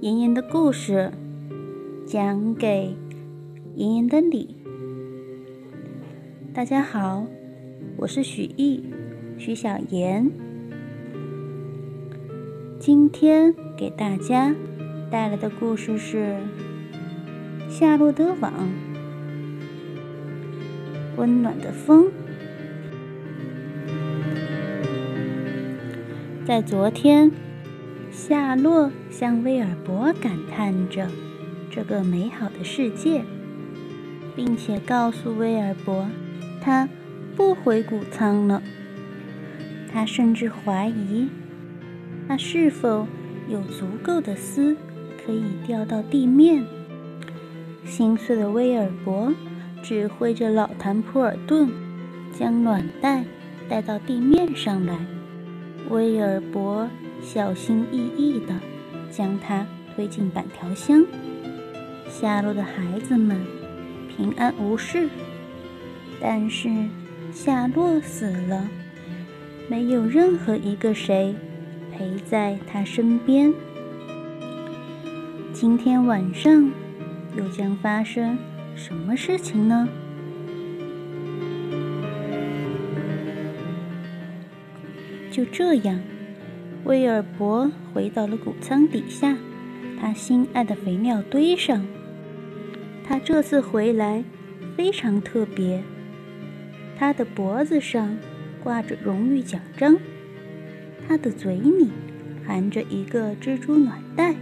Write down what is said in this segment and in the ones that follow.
妍妍的故事，讲给妍妍的你。大家好，我是许艺，许小妍。今天给大家带来的故事是《夏洛的网》，温暖的风。在昨天。夏洛向威尔伯感叹着这个美好的世界，并且告诉威尔伯，他不回谷仓了。他甚至怀疑，他是否有足够的丝可以掉到地面。心碎的威尔伯指挥着老谭普尔顿将暖袋带到地面上来。威尔伯。小心翼翼地将它推进板条箱。下落的孩子们平安无事，但是夏洛死了，没有任何一个谁陪在他身边。今天晚上又将发生什么事情呢？就这样。威尔伯回到了谷仓底下，他心爱的肥料堆上。他这次回来非常特别，他的脖子上挂着荣誉奖章，他的嘴里含着一个蜘蛛暖袋。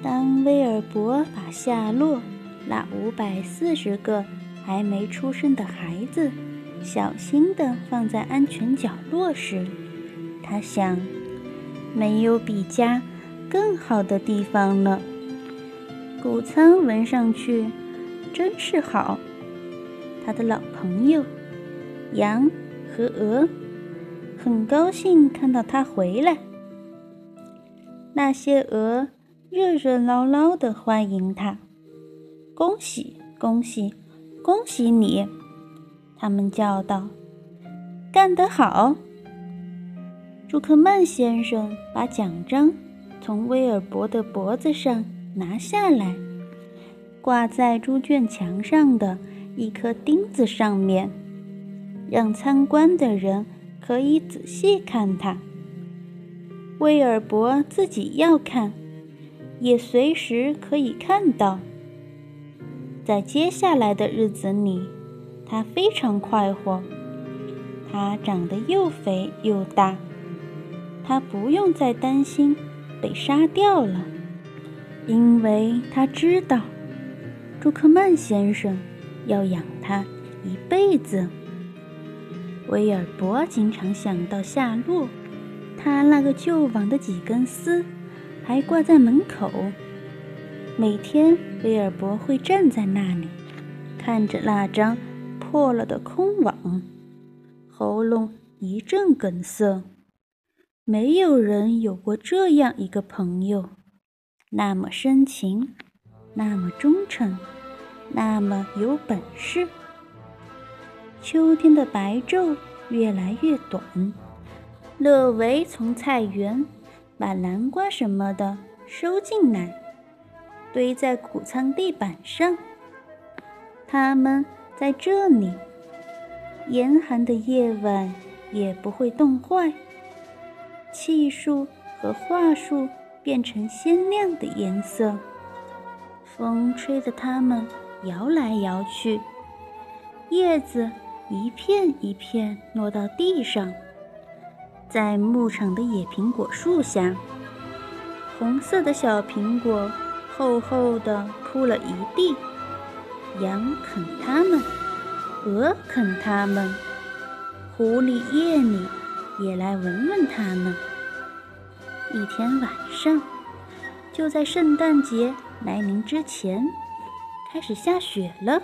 当威尔伯把夏洛那五百四十个还没出生的孩子小心地放在安全角落时，他想，没有比家更好的地方了。谷仓闻上去真是好。他的老朋友羊和鹅很高兴看到他回来。那些鹅热热闹闹地欢迎他，恭喜恭喜恭喜你！他们叫道：“干得好！”朱克曼先生把奖章从威尔伯的脖子上拿下来，挂在猪圈墙上的一颗钉子上面，让参观的人可以仔细看它。威尔伯自己要看，也随时可以看到。在接下来的日子里，他非常快活，他长得又肥又大。他不用再担心被杀掉了，因为他知道朱克曼先生要养他一辈子。威尔伯经常想到夏洛，他那个旧网的几根丝还挂在门口。每天，威尔伯会站在那里，看着那张破了的空网，喉咙一阵梗塞。没有人有过这样一个朋友，那么深情，那么忠诚，那么有本事。秋天的白昼越来越短，乐维从菜园把南瓜什么的收进来，堆在谷仓地板上。它们在这里，严寒的夜晚也不会冻坏。气树和桦树变成鲜亮的颜色，风吹着它们摇来摇去，叶子一片一片落到地上。在牧场的野苹果树下，红色的小苹果厚厚的铺了一地，羊啃它们，鹅啃它们，狐狸夜里。也来闻闻它们。一天晚上，就在圣诞节来临之前，开始下雪了。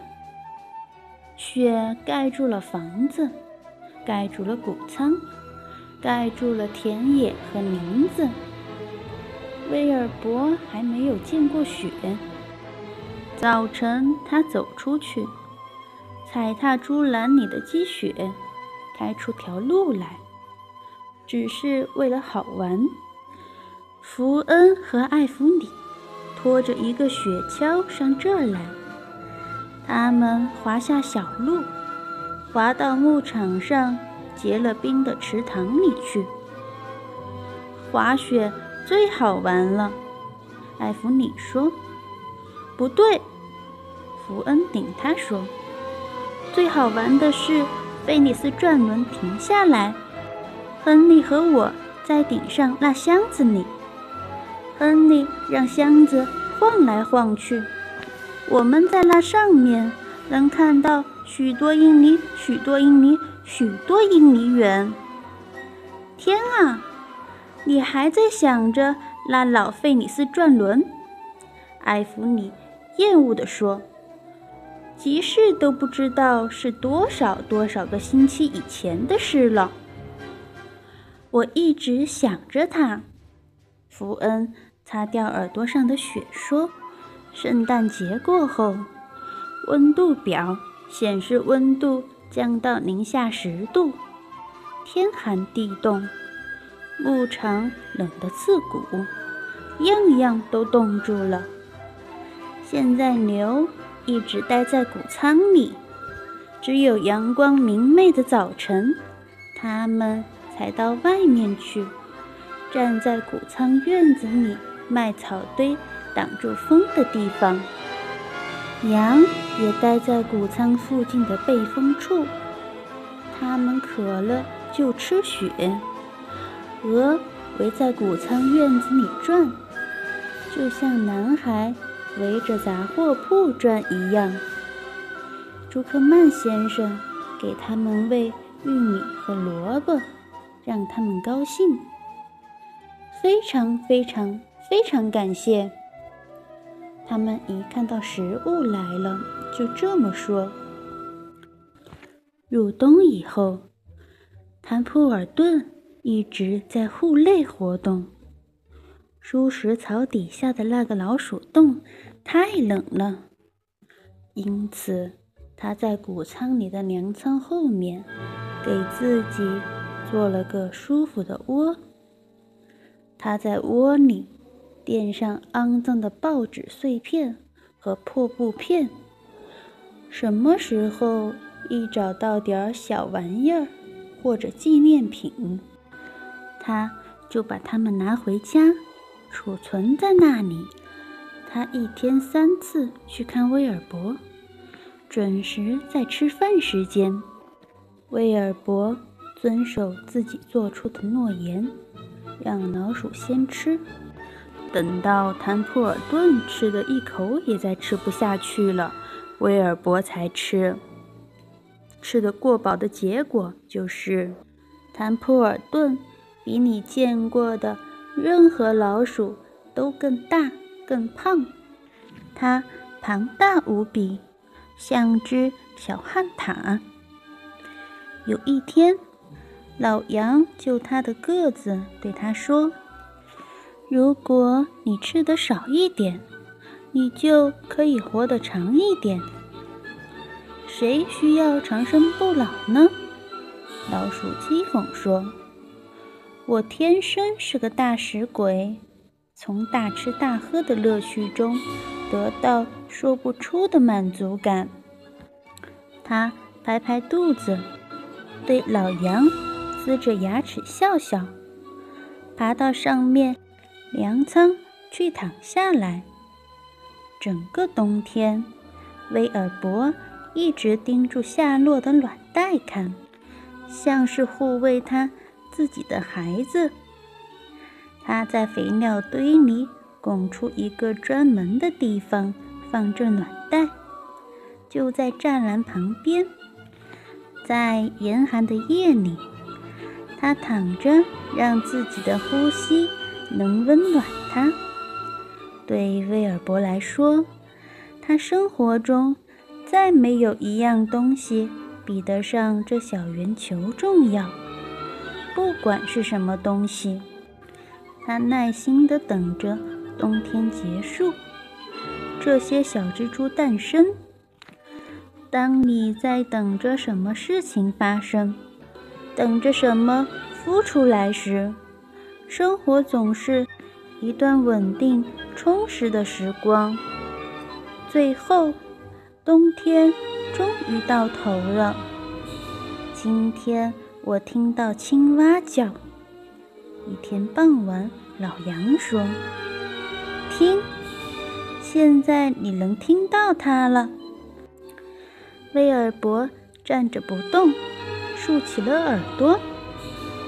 雪盖住了房子，盖住了谷仓，盖住了田野和林子。威尔伯还没有见过雪。早晨，他走出去，踩踏猪栏里的积雪，开出条路来。只是为了好玩，福恩和艾弗里拖着一个雪橇上这儿来，他们滑下小路，滑到牧场上结了冰的池塘里去。滑雪最好玩了，艾弗里说。不对，福恩顶他说。最好玩的是菲尼斯转轮停下来，亨利和我在顶上那箱子里。亨利让箱子晃来晃去，我们在那上面能看到许多英里、许多英里、许多英里远。天啊，你还在想着那老费尼斯转轮？艾弗里厌恶地说：“集市都不知道是多少多少个星期以前的事了。”我一直想着他，福恩。擦掉耳朵上的雪，说：“圣诞节过后，温度表显示温度降到零下十度，天寒地冻，牧场冷得刺骨，样样都冻住了。现在牛一直待在谷仓里，只有阳光明媚的早晨，它们才到外面去，站在谷仓院子里。”麦草堆挡住风的地方，羊也待在谷仓附近的背风处。它们渴了就吃雪。鹅围在谷仓院子里转，就像男孩围着杂货铺转一样。朱克曼先生给他们喂玉米和萝卜，让他们高兴。非常非常。非常感谢。他们一看到食物来了，就这么说。入冬以后，坦普尔顿一直在户内活动。蔬食草底下的那个老鼠洞太冷了，因此他在谷仓里的粮仓后面给自己做了个舒服的窝。他在窝里。垫上肮脏的报纸碎片和破布片。什么时候一找到点小玩意儿或者纪念品，他就把它们拿回家，储存在那里。他一天三次去看威尔伯，准时在吃饭时间。威尔伯遵守自己做出的诺言，让老鼠先吃。等到坦普尔顿吃的一口也再吃不下去了，威尔伯才吃。吃的过饱的结果就是，坦普尔顿比你见过的任何老鼠都更大、更胖。它庞大无比，像只小旱獭。有一天，老杨就他的个子对他说。如果你吃的少一点，你就可以活得长一点。谁需要长生不老呢？老鼠讥讽说：“我天生是个大食鬼，从大吃大喝的乐趣中得到说不出的满足感。”他拍拍肚子，对老杨呲着牙齿笑笑，爬到上面。粮仓去躺下来。整个冬天，威尔伯一直盯住夏洛的卵袋看，像是护卫他自己的孩子。他在肥料堆里拱出一个专门的地方放着卵袋，就在栅栏旁边。在严寒的夜里，他躺着，让自己的呼吸。能温暖他。对威尔伯来说，他生活中再没有一样东西比得上这小圆球重要。不管是什么东西，他耐心地等着冬天结束，这些小蜘蛛诞生。当你在等着什么事情发生，等着什么孵出来时，生活总是一段稳定充实的时光。最后，冬天终于到头了。今天我听到青蛙叫。一天傍晚，老杨说：“听，现在你能听到它了。”威尔伯站着不动，竖起了耳朵。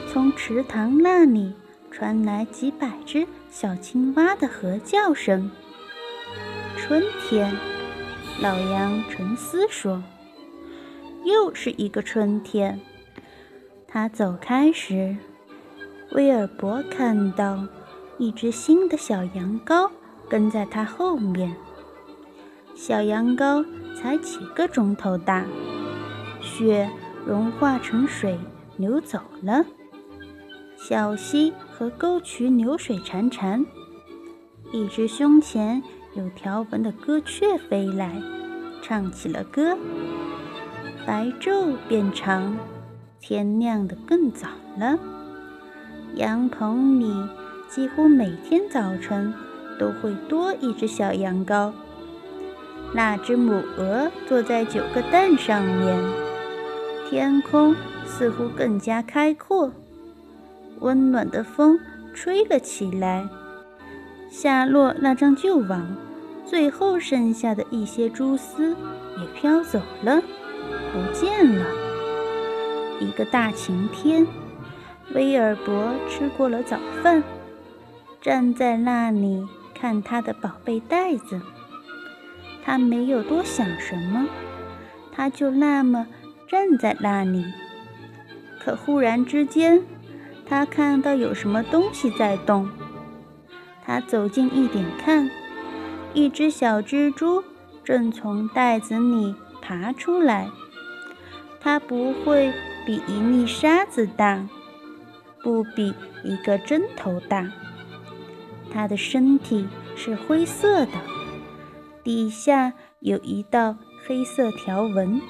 从池塘那里传来几百只小青蛙的合叫声。春天，老羊沉思说：“又是一个春天。”他走开时，威尔伯看到一只新的小羊羔跟在他后面。小羊羔才几个钟头大，雪融化成水流走了。小溪和沟渠流水潺潺，一只胸前有条纹的歌雀飞来，唱起了歌。白昼变长，天亮得更早了。羊棚里几乎每天早晨都会多一只小羊羔。那只母鹅坐在九个蛋上面，天空似乎更加开阔。温暖的风吹了起来，夏洛那张旧网，最后剩下的一些蛛丝也飘走了，不见了。一个大晴天，威尔伯吃过了早饭，站在那里看他的宝贝袋子。他没有多想什么，他就那么站在那里。可忽然之间，他看到有什么东西在动，他走近一点看，一只小蜘蛛正从袋子里爬出来。它不会比一粒沙子大，不比一个针头大。它的身体是灰色的，底下有一道黑色条纹。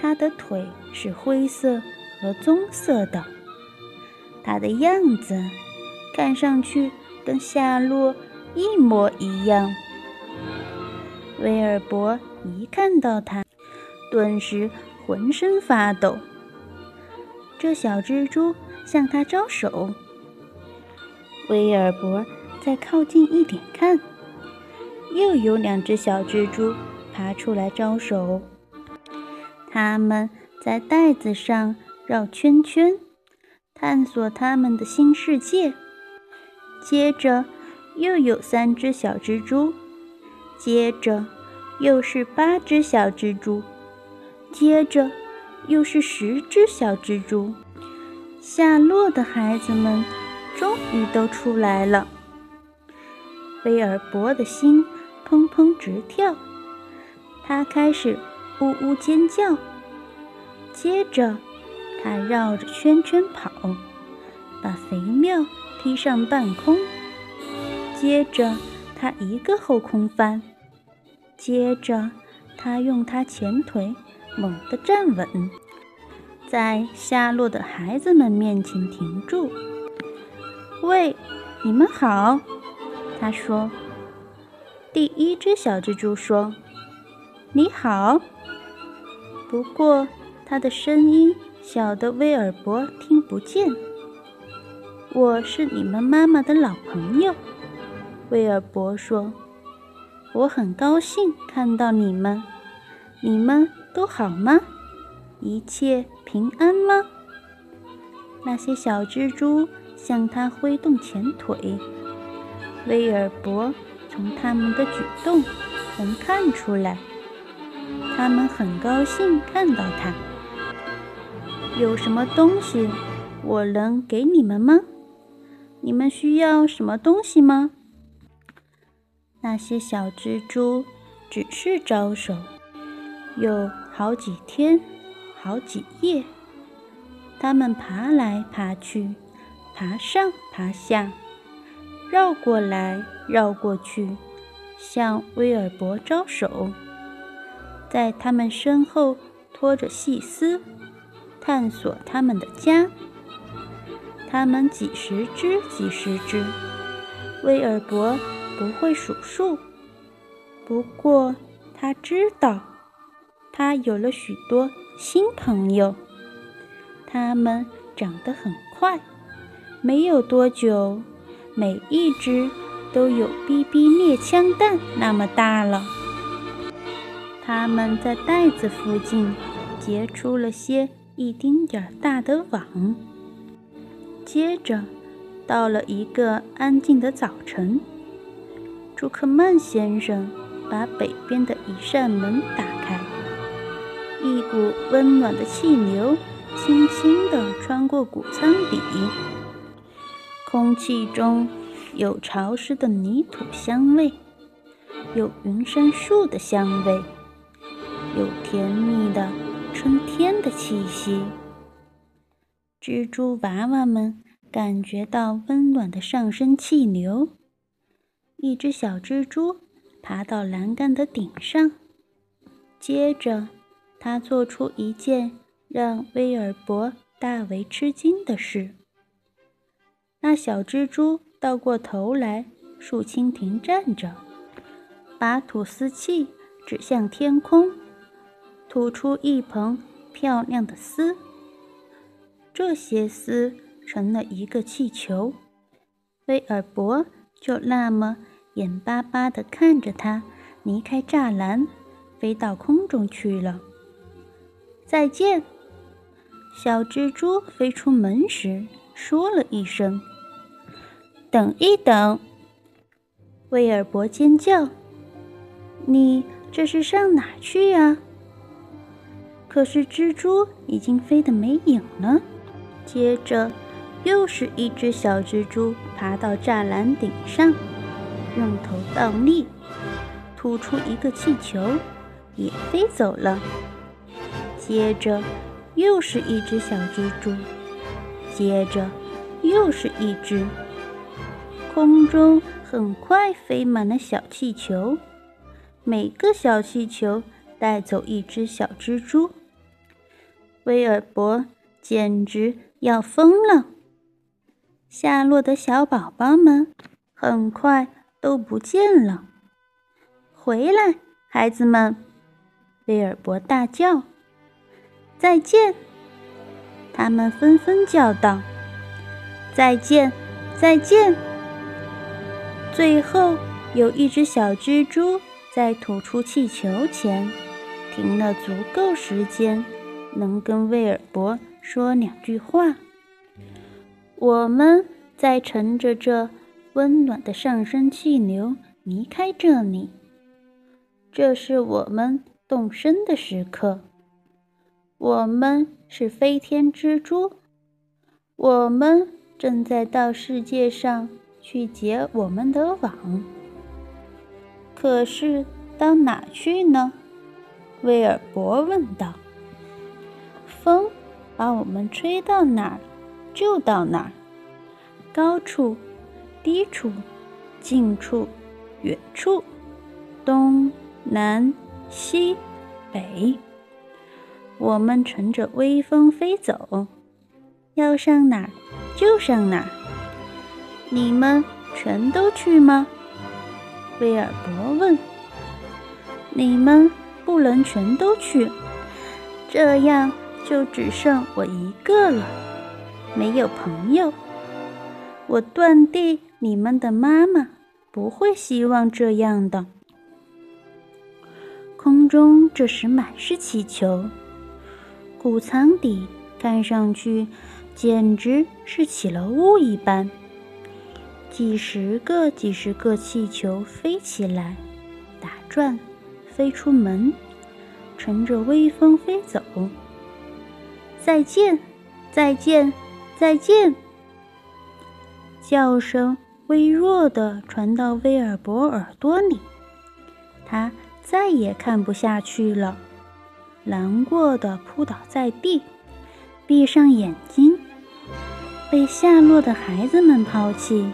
它的腿是灰色和棕色的。它的样子看上去跟夏洛一模一样。威尔伯一看到它，顿时浑身发抖。这小蜘蛛向他招手。威尔伯再靠近一点看，又有两只小蜘蛛爬出来招手。它们在袋子上绕圈圈。探索他们的新世界。接着，又有三只小蜘蛛。接着，又是八只小蜘蛛。接着，又是十只小蜘蛛。夏洛的孩子们终于都出来了。威尔伯的心砰砰直跳，他开始呜呜尖叫。接着，他绕着圈圈跑，把肥料踢上半空。接着，他一个后空翻。接着，他用他前腿猛地站稳，在下落的孩子们面前停住。“喂，你们好！”他说。第一只小蜘蛛说：“你好。”不过，他的声音。小的威尔伯听不见。我是你们妈妈的老朋友，威尔伯说。我很高兴看到你们。你们都好吗？一切平安吗？那些小蜘蛛向他挥动前腿。威尔伯从他们的举动能看出来，他们很高兴看到他。有什么东西我能给你们吗？你们需要什么东西吗？那些小蜘蛛只是招手，有好几天，好几夜，它们爬来爬去，爬上爬下，绕过来绕过去，向威尔伯招手，在他们身后拖着细丝。探索他们的家，他们几十只几十只，威尔伯不会数数，不过他知道，他有了许多新朋友。他们长得很快，没有多久，每一只都有 BB 猎枪弹那么大了。他们在袋子附近结出了些一丁点儿大的网。接着，到了一个安静的早晨，朱克曼先生把北边的一扇门打开，一股温暖的气流轻轻地穿过谷仓底，空气中有潮湿的泥土香味，有云杉树的香味。有甜蜜的春天的气息，蜘蛛娃娃们感觉到温暖的上升气流。一只小蜘蛛爬到栏杆的顶上，接着，它做出一件让威尔伯大为吃惊的事。那小蜘蛛倒过头来，竖蜻蜓站着，把吐丝器指向天空。吐出一蓬漂亮的丝，这些丝成了一个气球。威尔伯就那么眼巴巴地看着它离开栅栏，飞到空中去了。再见！小蜘蛛飞出门时说了一声：“等一等！”威尔伯尖叫：“你这是上哪去呀？”可是蜘蛛已经飞得没影了。接着，又是一只小蜘蛛爬到栅栏顶上，用头倒立，吐出一个气球，也飞走了。接着，又是一只小蜘蛛，接着又是一只。空中很快飞满了小气球，每个小气球带走一只小蜘蛛。威尔伯简直要疯了！下落的小宝宝们很快都不见了。回来，孩子们！威尔伯大叫：“再见！”他们纷纷叫道：“再见，再见！”最后，有一只小蜘蛛在吐出气球前停了足够时间。能跟威尔伯说两句话。我们在乘着这温暖的上升气流离开这里。这是我们动身的时刻。我们是飞天蜘蛛。我们正在到世界上去结我们的网。可是到哪去呢？威尔伯问道。风把我们吹到哪儿，就到哪儿。高处、低处、近处、远处，东南西北，我们乘着微风飞走，要上哪儿就上哪儿。你们全都去吗？威尔伯问。你们不能全都去，这样。就只剩我一个了，没有朋友。我断定你们的妈妈不会希望这样的。空中这时满是气球，谷仓底看上去简直是起了雾一般。几十个、几十个气球飞起来，打转，飞出门，乘着微风飞走。再见，再见，再见！叫声微弱的传到威尔伯耳朵里，他再也看不下去了，难过的扑倒在地，闭上眼睛。被下落的孩子们抛弃，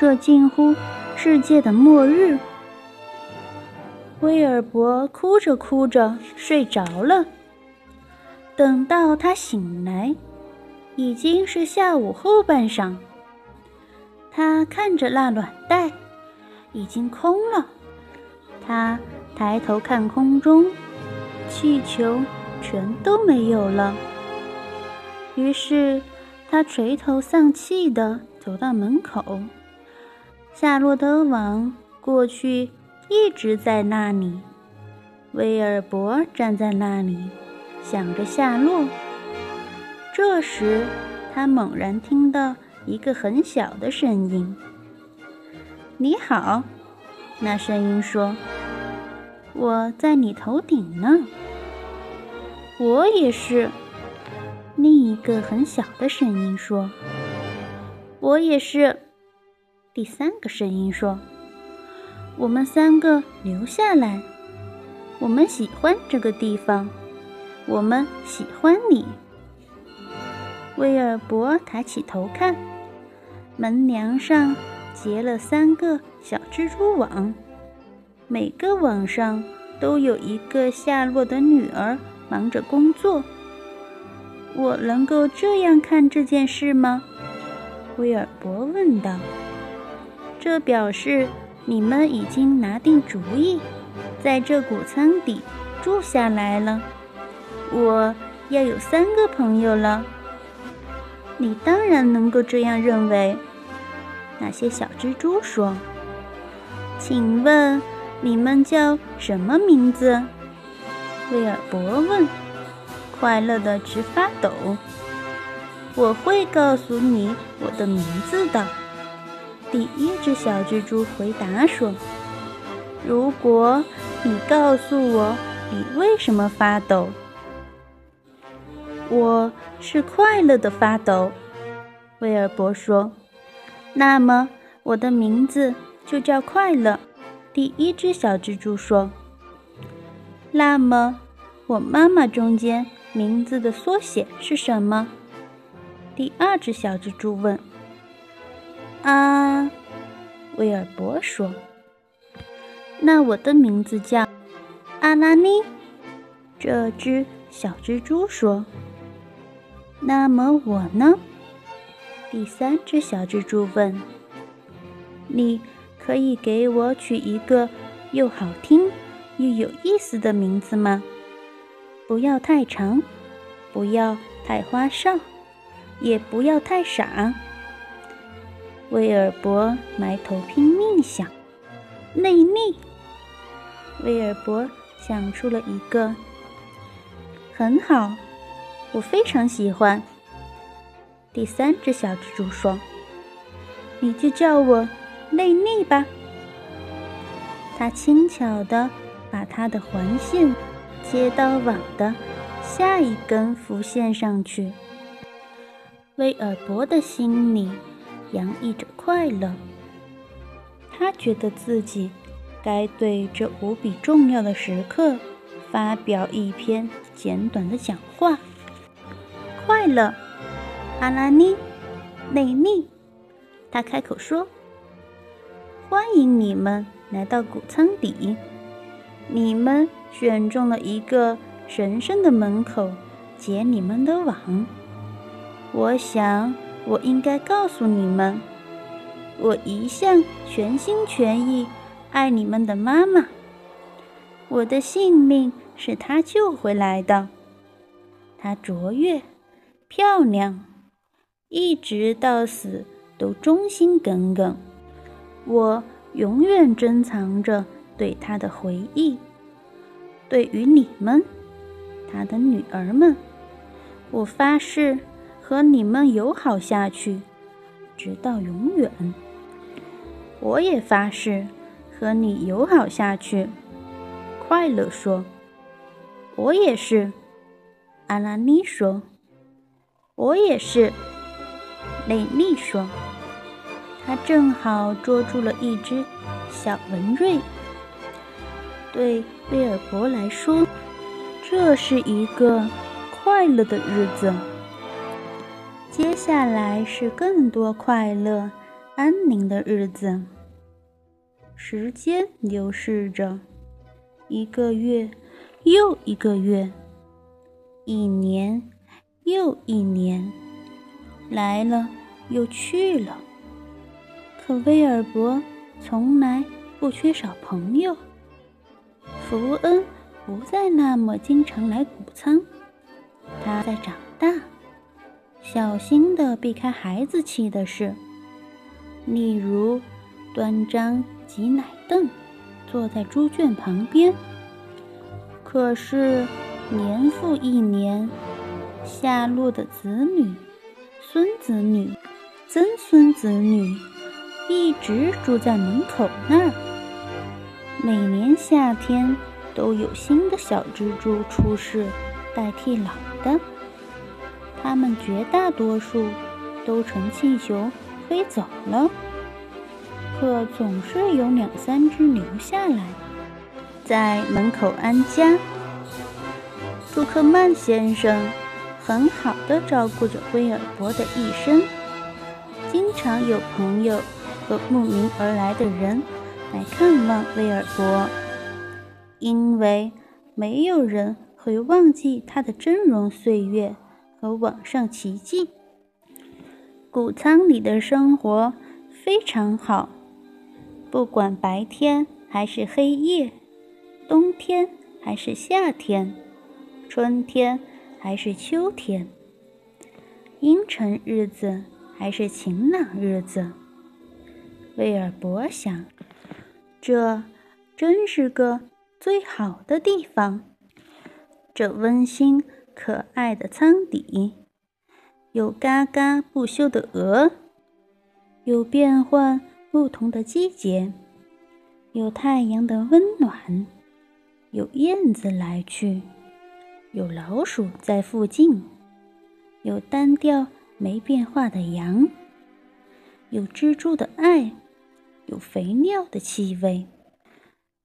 这近乎世界的末日。威尔伯哭着哭着睡着了。等到他醒来，已经是下午后半晌。他看着那卵袋，已经空了。他抬头看空中，气球全都没有了。于是他垂头丧气地走到门口。夏洛德王过去一直在那里。威尔伯站在那里，想着下落。这时，他猛然听到一个很小的声音：“你好。”那声音说：“我在你头顶呢。”我也是。另一个很小的声音说：“我也是。”第三个声音说：“我们三个留下来。”我们喜欢这个地方，我们喜欢你。威尔伯抬起头看，门梁上结了三个小蜘蛛网，每个网上都有一个夏洛的女儿忙着工作。我能够这样看这件事吗？威尔伯问道。这表示你们已经拿定主意。在这谷仓底住下来了，我要有三个朋友了。你当然能够这样认为。那些小蜘蛛说：“请问你们叫什么名字？”威尔伯问，快乐的直发抖。我会告诉你我的名字的。第一只小蜘蛛回答说：“如果。”你告诉我，你为什么发抖？我是快乐的发抖，威尔伯说。那么我的名字就叫快乐。第一只小蜘蛛说。那么我妈妈中间名字的缩写是什么？第二只小蜘蛛问。啊，威尔伯说。那我的名字叫阿拉尼，这只小蜘蛛说。那么我呢？第三只小蜘蛛问。你可以给我取一个又好听又有意思的名字吗？不要太长，不要太花哨，也不要太傻。威尔伯埋头拼命想，内力。威尔伯想出了一个，很好，我非常喜欢。第三只小蜘蛛说：“你就叫我内内吧。”它轻巧地把它的环线接到网的下一根浮线上去。威尔伯的心里洋溢着快乐，他觉得自己。该对这无比重要的时刻发表一篇简短的讲话。快乐，阿拉尼，内利，他开口说：“欢迎你们来到谷仓底。你们选中了一个神圣的门口结你们的网。我想，我应该告诉你们，我一向全心全意。”爱你们的妈妈，我的性命是她救回来的。她卓越、漂亮，一直到死都忠心耿耿。我永远珍藏着对他的回忆。对于你们，他的女儿们，我发誓和你们友好下去，直到永远。我也发誓。和你友好下去，快乐说：“我也是。”阿拉尼说：“我也是。”美丽说：“他正好捉住了一只小文瑞。”对威尔伯来说，这是一个快乐的日子。接下来是更多快乐、安宁的日子。时间流逝着，一个月又一个月，一年又一年，来了又去了。可威尔伯从来不缺少朋友。福恩不再那么经常来谷仓，他在长大，小心地避开孩子气的事，例如端张挤奶凳，坐在猪圈旁边。可是年复一年，夏洛的子女、孙子女、曾孙子女一直住在门口那儿。每年夏天都有新的小蜘蛛出世，代替老的。它们绝大多数都乘气球飞走了，可总是有两三只留下来。在门口安家，杜克曼先生很好的照顾着威尔伯的一生。经常有朋友和慕名而来的人来看望威尔伯，因为没有人会忘记他的峥嵘岁月和网上奇迹。谷仓里的生活非常好，不管白天还是黑夜。冬天还是夏天，春天还是秋天，阴沉日子还是晴朗日子，威尔伯想，这真是个最好的地方。这温馨可爱的舱底，有嘎嘎不休的鹅，有变换不同的季节，有太阳的温暖。有燕子来去，有老鼠在附近，有单调没变化的羊，有蜘蛛的爱，有肥料的气味，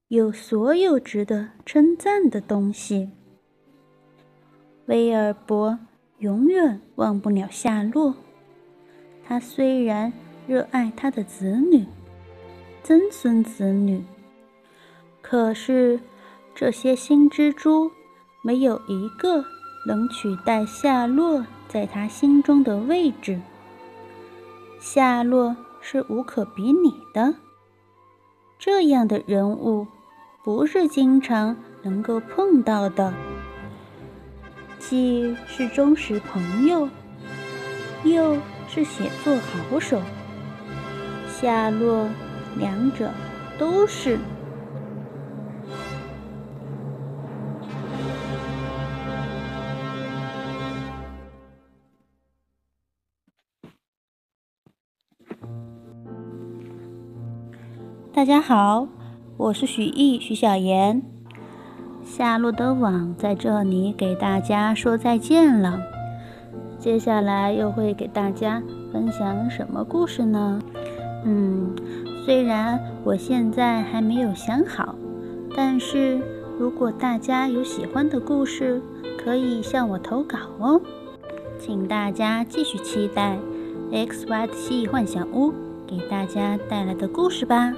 有所有值得称赞的东西。威尔伯永远忘不了夏洛。他虽然热爱他的子女、曾孙子女，可是。这些新蜘蛛没有一个能取代夏洛在他心中的位置。夏洛是无可比拟的，这样的人物不是经常能够碰到的，既是忠实朋友，又是写作好手。夏洛两者都是。大家好，我是许艺许小妍。夏洛的网在这里给大家说再见了。接下来又会给大家分享什么故事呢？嗯，虽然我现在还没有想好，但是如果大家有喜欢的故事，可以向我投稿哦。请大家继续期待 X Y 的奇幻小屋给大家带来的故事吧。